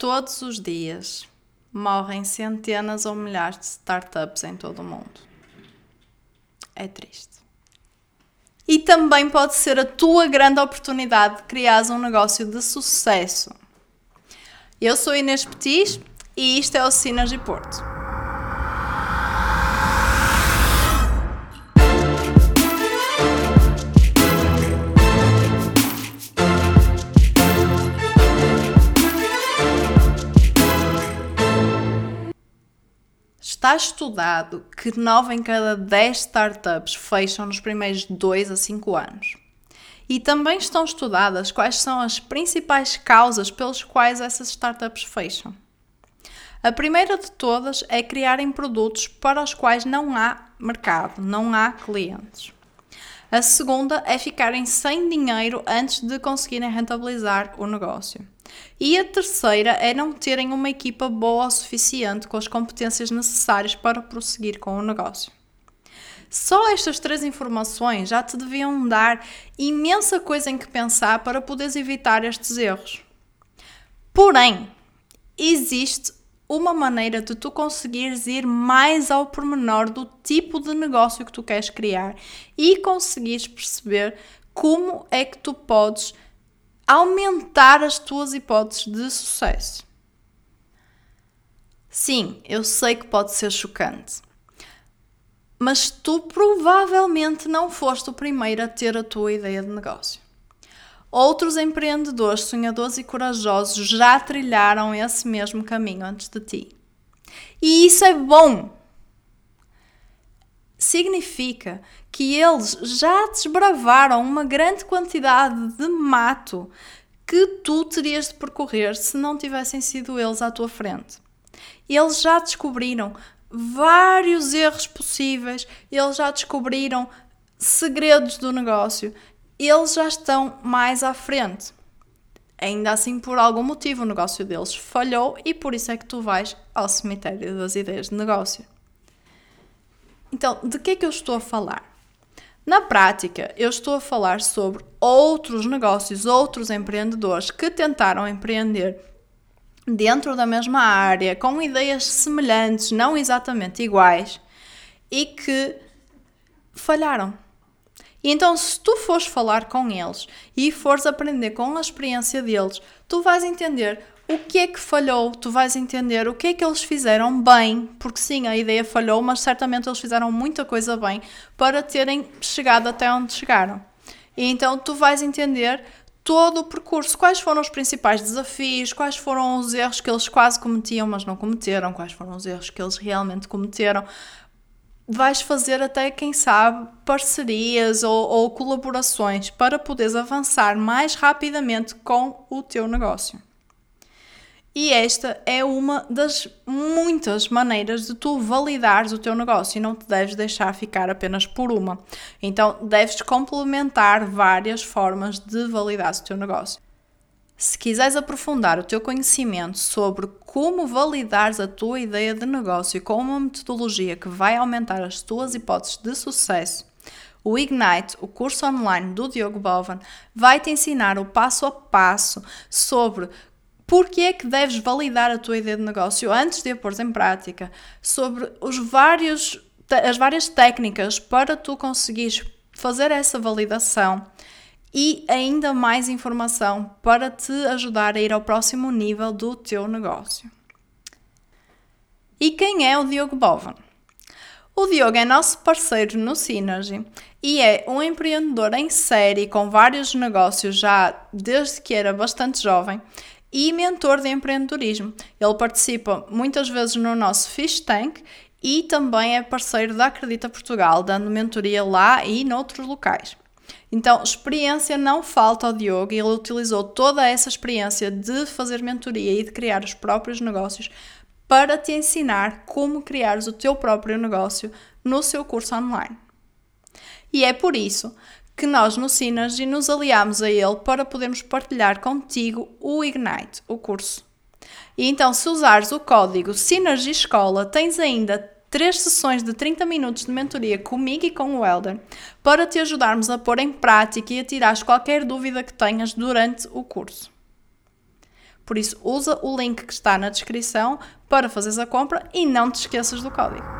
Todos os dias morrem centenas ou milhares de startups em todo o mundo. É triste. E também pode ser a tua grande oportunidade de criar um negócio de sucesso. Eu sou Inês Petis e isto é o Synergy Porto. Está estudado que 9 em cada 10 startups fecham nos primeiros 2 a 5 anos. E também estão estudadas quais são as principais causas pelas quais essas startups fecham. A primeira de todas é criarem produtos para os quais não há mercado, não há clientes. A segunda é ficarem sem dinheiro antes de conseguirem rentabilizar o negócio. E a terceira é não terem uma equipa boa o suficiente com as competências necessárias para prosseguir com o negócio. Só estas três informações já te deviam dar imensa coisa em que pensar para poderes evitar estes erros. Porém, existe uma maneira de tu conseguires ir mais ao pormenor do tipo de negócio que tu queres criar e conseguires perceber como é que tu podes aumentar as tuas hipóteses de sucesso. Sim, eu sei que pode ser chocante, mas tu provavelmente não foste o primeiro a ter a tua ideia de negócio. Outros empreendedores, sonhadores e corajosos já trilharam esse mesmo caminho antes de ti. E isso é bom! significa que eles já desbravaram uma grande quantidade de mato que tu terias de percorrer se não tivessem sido eles à tua frente. Eles já descobriram vários erros possíveis, eles já descobriram segredos do negócio, eles já estão mais à frente. Ainda assim, por algum motivo, o negócio deles falhou e por isso é que tu vais ao cemitério das ideias de negócio. Então, de que é que eu estou a falar? Na prática, eu estou a falar sobre outros negócios, outros empreendedores que tentaram empreender dentro da mesma área, com ideias semelhantes, não exatamente iguais, e que falharam. E então, se tu fores falar com eles e fores aprender com a experiência deles, tu vais entender o que é que falhou, tu vais entender o que é que eles fizeram bem, porque sim, a ideia falhou, mas certamente eles fizeram muita coisa bem para terem chegado até onde chegaram. E então tu vais entender todo o percurso, quais foram os principais desafios, quais foram os erros que eles quase cometiam, mas não cometeram, quais foram os erros que eles realmente cometeram. Vais fazer até, quem sabe, parcerias ou, ou colaborações para poderes avançar mais rapidamente com o teu negócio. E esta é uma das muitas maneiras de tu validares o teu negócio e não te deves deixar ficar apenas por uma. Então, deves complementar várias formas de validar o teu negócio. Se quiseres aprofundar o teu conhecimento sobre como validares a tua ideia de negócio com uma metodologia que vai aumentar as tuas hipóteses de sucesso, o Ignite, o curso online do Diogo Bovan, vai te ensinar o passo a passo sobre porque é que deves validar a tua ideia de negócio antes de a pôr em prática, sobre os vários, as várias técnicas para tu conseguires fazer essa validação e ainda mais informação para te ajudar a ir ao próximo nível do teu negócio. E quem é o Diogo Bovan? O Diogo é nosso parceiro no Synergy e é um empreendedor em série com vários negócios já desde que era bastante jovem e mentor de empreendedorismo. Ele participa muitas vezes no nosso Fish Tank e também é parceiro da Acredita Portugal, dando mentoria lá e noutros locais. Então, experiência não falta ao Diogo e ele utilizou toda essa experiência de fazer mentoria e de criar os próprios negócios para te ensinar como criares o teu próprio negócio no seu curso online. E é por isso que nós no Synergy nos aliamos a ele para podermos partilhar contigo o Ignite, o curso. E então, se usares o código Synergy Escola, tens ainda três sessões de 30 minutos de mentoria comigo e com o Elder para te ajudarmos a pôr em prática e a tirar qualquer dúvida que tenhas durante o curso. Por isso, usa o link que está na descrição para fazeres a compra e não te esqueças do código.